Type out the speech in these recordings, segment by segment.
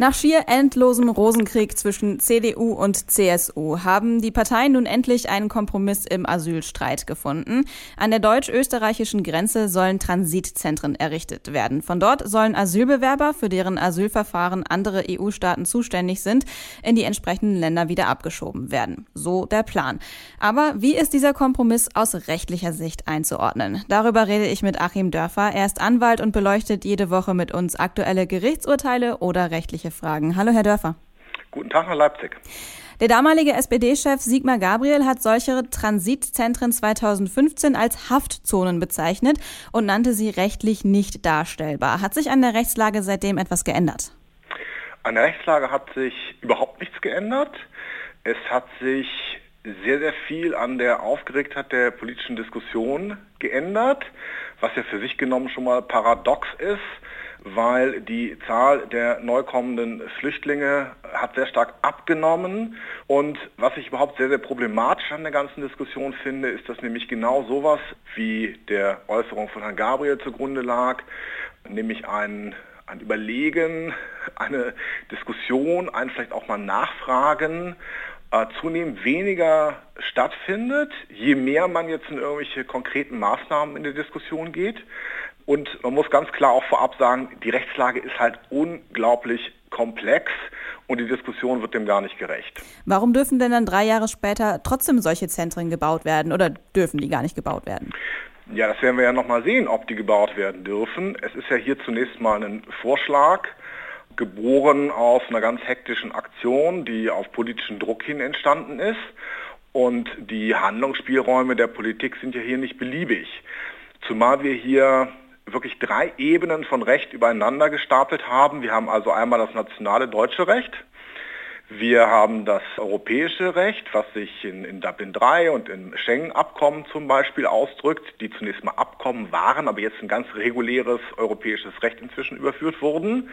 Nach schier endlosem Rosenkrieg zwischen CDU und CSU haben die Parteien nun endlich einen Kompromiss im Asylstreit gefunden. An der deutsch-österreichischen Grenze sollen Transitzentren errichtet werden. Von dort sollen Asylbewerber, für deren Asylverfahren andere EU-Staaten zuständig sind, in die entsprechenden Länder wieder abgeschoben werden. So der Plan. Aber wie ist dieser Kompromiss aus rechtlicher Sicht einzuordnen? Darüber rede ich mit Achim Dörfer. Er ist Anwalt und beleuchtet jede Woche mit uns aktuelle Gerichtsurteile oder rechtliche rechtliche Fragen. Hallo, Herr Dörfer. Guten Tag nach Leipzig. Der damalige SPD-Chef Sigmar Gabriel hat solche Transitzentren 2015 als Haftzonen bezeichnet und nannte sie rechtlich nicht darstellbar. Hat sich an der Rechtslage seitdem etwas geändert? An der Rechtslage hat sich überhaupt nichts geändert. Es hat sich sehr, sehr viel an der Aufgeregtheit der politischen Diskussion geändert, was ja für sich genommen schon mal paradox ist weil die Zahl der neu kommenden Flüchtlinge hat sehr stark abgenommen. Und was ich überhaupt sehr, sehr problematisch an der ganzen Diskussion finde, ist, dass nämlich genau sowas wie der Äußerung von Herrn Gabriel zugrunde lag, nämlich ein ein Überlegen, eine Diskussion, ein vielleicht auch mal Nachfragen äh, zunehmend weniger stattfindet, je mehr man jetzt in irgendwelche konkreten Maßnahmen in der Diskussion geht. Und man muss ganz klar auch vorab sagen, die Rechtslage ist halt unglaublich komplex und die Diskussion wird dem gar nicht gerecht. Warum dürfen denn dann drei Jahre später trotzdem solche Zentren gebaut werden oder dürfen die gar nicht gebaut werden? Ja, das werden wir ja nochmal sehen, ob die gebaut werden dürfen. Es ist ja hier zunächst mal ein Vorschlag, geboren aus einer ganz hektischen Aktion, die auf politischen Druck hin entstanden ist. Und die Handlungsspielräume der Politik sind ja hier nicht beliebig. Zumal wir hier wirklich drei Ebenen von Recht übereinander gestapelt haben. Wir haben also einmal das nationale deutsche Recht. Wir haben das europäische Recht, was sich in, in Dublin III und im Schengen-Abkommen zum Beispiel ausdrückt, die zunächst mal Abkommen waren, aber jetzt ein ganz reguläres europäisches Recht inzwischen überführt wurden.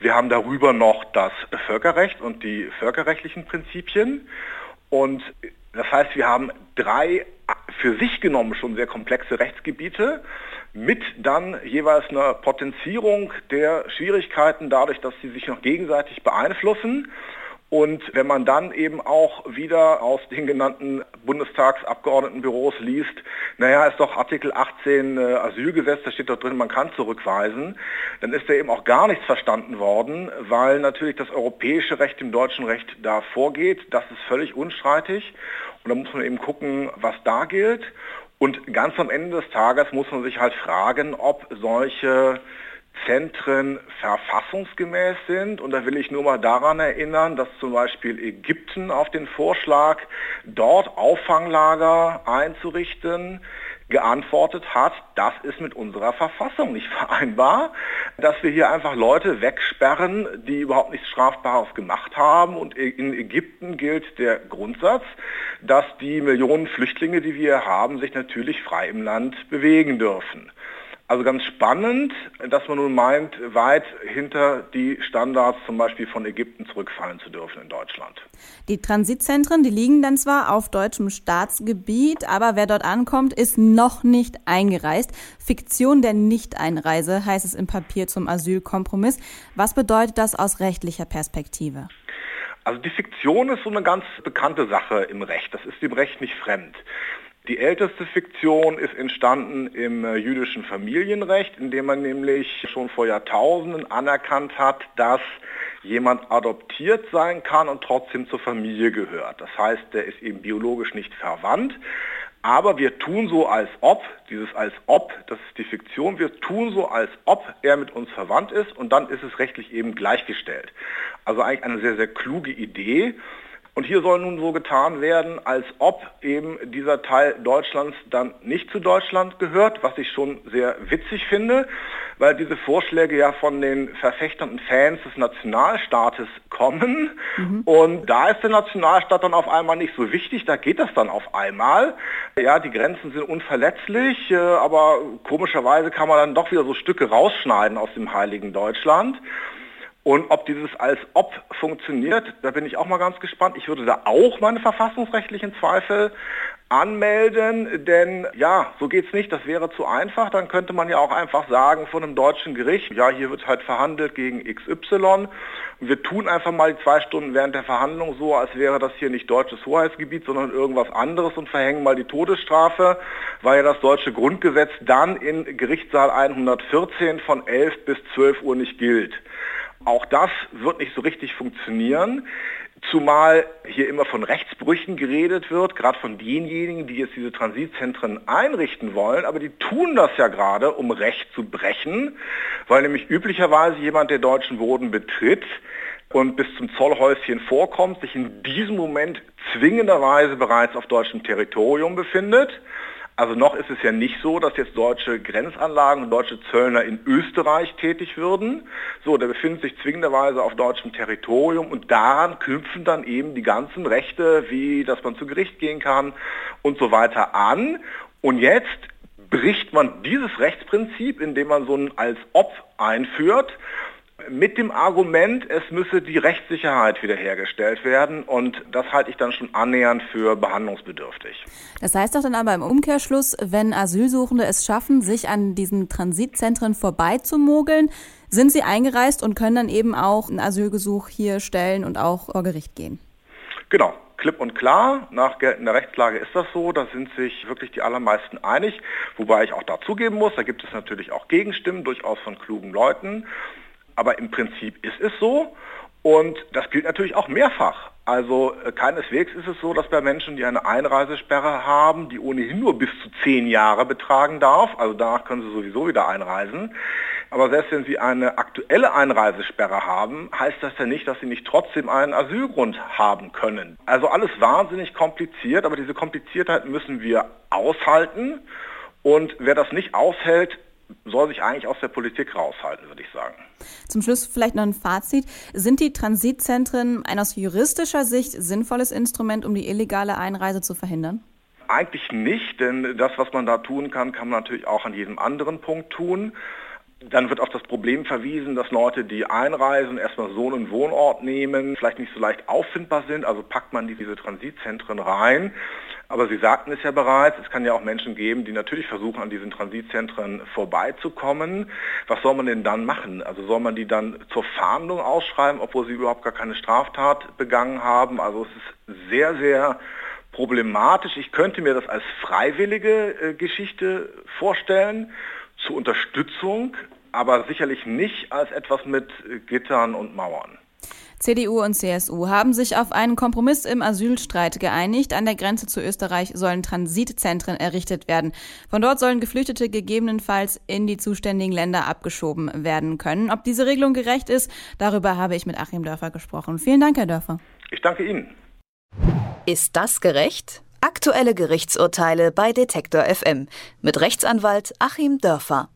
Wir haben darüber noch das Völkerrecht und die völkerrechtlichen Prinzipien. Und das heißt, wir haben drei für sich genommen schon sehr komplexe Rechtsgebiete mit dann jeweils einer Potenzierung der Schwierigkeiten dadurch, dass sie sich noch gegenseitig beeinflussen. Und wenn man dann eben auch wieder aus den genannten Bundestagsabgeordnetenbüros liest, naja, ist doch Artikel 18 äh, Asylgesetz, da steht doch drin, man kann zurückweisen, dann ist da eben auch gar nichts verstanden worden, weil natürlich das europäische Recht dem deutschen Recht da vorgeht. Das ist völlig unstreitig. Und da muss man eben gucken, was da gilt. Und ganz am Ende des Tages muss man sich halt fragen, ob solche Zentren verfassungsgemäß sind. Und da will ich nur mal daran erinnern, dass zum Beispiel Ägypten auf den Vorschlag, dort Auffanglager einzurichten, geantwortet hat, das ist mit unserer Verfassung nicht vereinbar, dass wir hier einfach Leute wegsperren, die überhaupt nichts Strafbares gemacht haben. Und in Ägypten gilt der Grundsatz, dass die Millionen Flüchtlinge, die wir haben, sich natürlich frei im Land bewegen dürfen. Also ganz spannend, dass man nun meint, weit hinter die Standards zum Beispiel von Ägypten zurückfallen zu dürfen in Deutschland. Die Transitzentren, die liegen dann zwar auf deutschem Staatsgebiet, aber wer dort ankommt, ist noch nicht eingereist. Fiktion der Nichteinreise heißt es im Papier zum Asylkompromiss. Was bedeutet das aus rechtlicher Perspektive? Also die Fiktion ist so eine ganz bekannte Sache im Recht. Das ist dem Recht nicht fremd. Die älteste Fiktion ist entstanden im äh, jüdischen Familienrecht, in dem man nämlich schon vor Jahrtausenden anerkannt hat, dass jemand adoptiert sein kann und trotzdem zur Familie gehört. Das heißt, der ist eben biologisch nicht verwandt, aber wir tun so als ob, dieses als ob, das ist die Fiktion, wir tun so als ob er mit uns verwandt ist und dann ist es rechtlich eben gleichgestellt. Also eigentlich eine sehr, sehr kluge Idee. Und hier soll nun so getan werden, als ob eben dieser Teil Deutschlands dann nicht zu Deutschland gehört, was ich schon sehr witzig finde, weil diese Vorschläge ja von den Verfechtern und Fans des Nationalstaates kommen. Mhm. Und da ist der Nationalstaat dann auf einmal nicht so wichtig, da geht das dann auf einmal. Ja, die Grenzen sind unverletzlich, äh, aber komischerweise kann man dann doch wieder so Stücke rausschneiden aus dem heiligen Deutschland. Und ob dieses als ob funktioniert, da bin ich auch mal ganz gespannt. Ich würde da auch meine verfassungsrechtlichen Zweifel anmelden, denn ja, so geht's nicht, das wäre zu einfach. Dann könnte man ja auch einfach sagen von einem deutschen Gericht, ja, hier wird halt verhandelt gegen XY. Wir tun einfach mal die zwei Stunden während der Verhandlung so, als wäre das hier nicht deutsches Hoheitsgebiet, sondern irgendwas anderes und verhängen mal die Todesstrafe, weil ja das deutsche Grundgesetz dann in Gerichtssaal 114 von 11 bis 12 Uhr nicht gilt. Auch das wird nicht so richtig funktionieren. Zumal hier immer von Rechtsbrüchen geredet wird, gerade von denjenigen, die jetzt diese Transitzentren einrichten wollen, aber die tun das ja gerade, um Recht zu brechen, weil nämlich üblicherweise jemand, der deutschen Boden betritt und bis zum Zollhäuschen vorkommt, sich in diesem Moment zwingenderweise bereits auf deutschem Territorium befindet also noch ist es ja nicht so, dass jetzt deutsche Grenzanlagen und deutsche Zöllner in Österreich tätig würden. So, der befindet sich zwingenderweise auf deutschem Territorium und daran knüpfen dann eben die ganzen Rechte, wie dass man zu Gericht gehen kann und so weiter an. Und jetzt bricht man dieses Rechtsprinzip, indem man so ein als ob einführt mit dem Argument, es müsse die Rechtssicherheit wiederhergestellt werden und das halte ich dann schon annähernd für behandlungsbedürftig. Das heißt doch dann aber im Umkehrschluss, wenn Asylsuchende es schaffen, sich an diesen Transitzentren vorbeizumogeln, sind sie eingereist und können dann eben auch ein Asylgesuch hier stellen und auch vor Gericht gehen. Genau, klipp und klar. Nach geltender Rechtslage ist das so. Da sind sich wirklich die allermeisten einig. Wobei ich auch dazugeben muss, da gibt es natürlich auch Gegenstimmen, durchaus von klugen Leuten. Aber im Prinzip ist es so und das gilt natürlich auch mehrfach. Also äh, keineswegs ist es so, dass bei Menschen, die eine Einreisesperre haben, die ohnehin nur bis zu zehn Jahre betragen darf, also danach können sie sowieso wieder einreisen. Aber selbst wenn sie eine aktuelle Einreisesperre haben, heißt das ja nicht, dass sie nicht trotzdem einen Asylgrund haben können. Also alles wahnsinnig kompliziert, aber diese Kompliziertheit müssen wir aushalten. Und wer das nicht aushält, soll sich eigentlich aus der Politik raushalten, würde ich sagen. Zum Schluss vielleicht noch ein Fazit. Sind die Transitzentren ein aus juristischer Sicht sinnvolles Instrument, um die illegale Einreise zu verhindern? Eigentlich nicht, denn das, was man da tun kann, kann man natürlich auch an jedem anderen Punkt tun. Dann wird auf das Problem verwiesen, dass Leute, die einreisen, erstmal so einen Wohnort nehmen, vielleicht nicht so leicht auffindbar sind, also packt man diese Transitzentren rein. Aber Sie sagten es ja bereits, es kann ja auch Menschen geben, die natürlich versuchen, an diesen Transitzentren vorbeizukommen. Was soll man denn dann machen? Also soll man die dann zur Fahndung ausschreiben, obwohl sie überhaupt gar keine Straftat begangen haben? Also es ist sehr, sehr problematisch. Ich könnte mir das als freiwillige äh, Geschichte vorstellen, zur Unterstützung, aber sicherlich nicht als etwas mit äh, Gittern und Mauern. CDU und CSU haben sich auf einen Kompromiss im Asylstreit geeinigt. An der Grenze zu Österreich sollen Transitzentren errichtet werden. Von dort sollen Geflüchtete gegebenenfalls in die zuständigen Länder abgeschoben werden können. Ob diese Regelung gerecht ist, darüber habe ich mit Achim Dörfer gesprochen. Vielen Dank, Herr Dörfer. Ich danke Ihnen. Ist das gerecht? Aktuelle Gerichtsurteile bei Detektor FM mit Rechtsanwalt Achim Dörfer.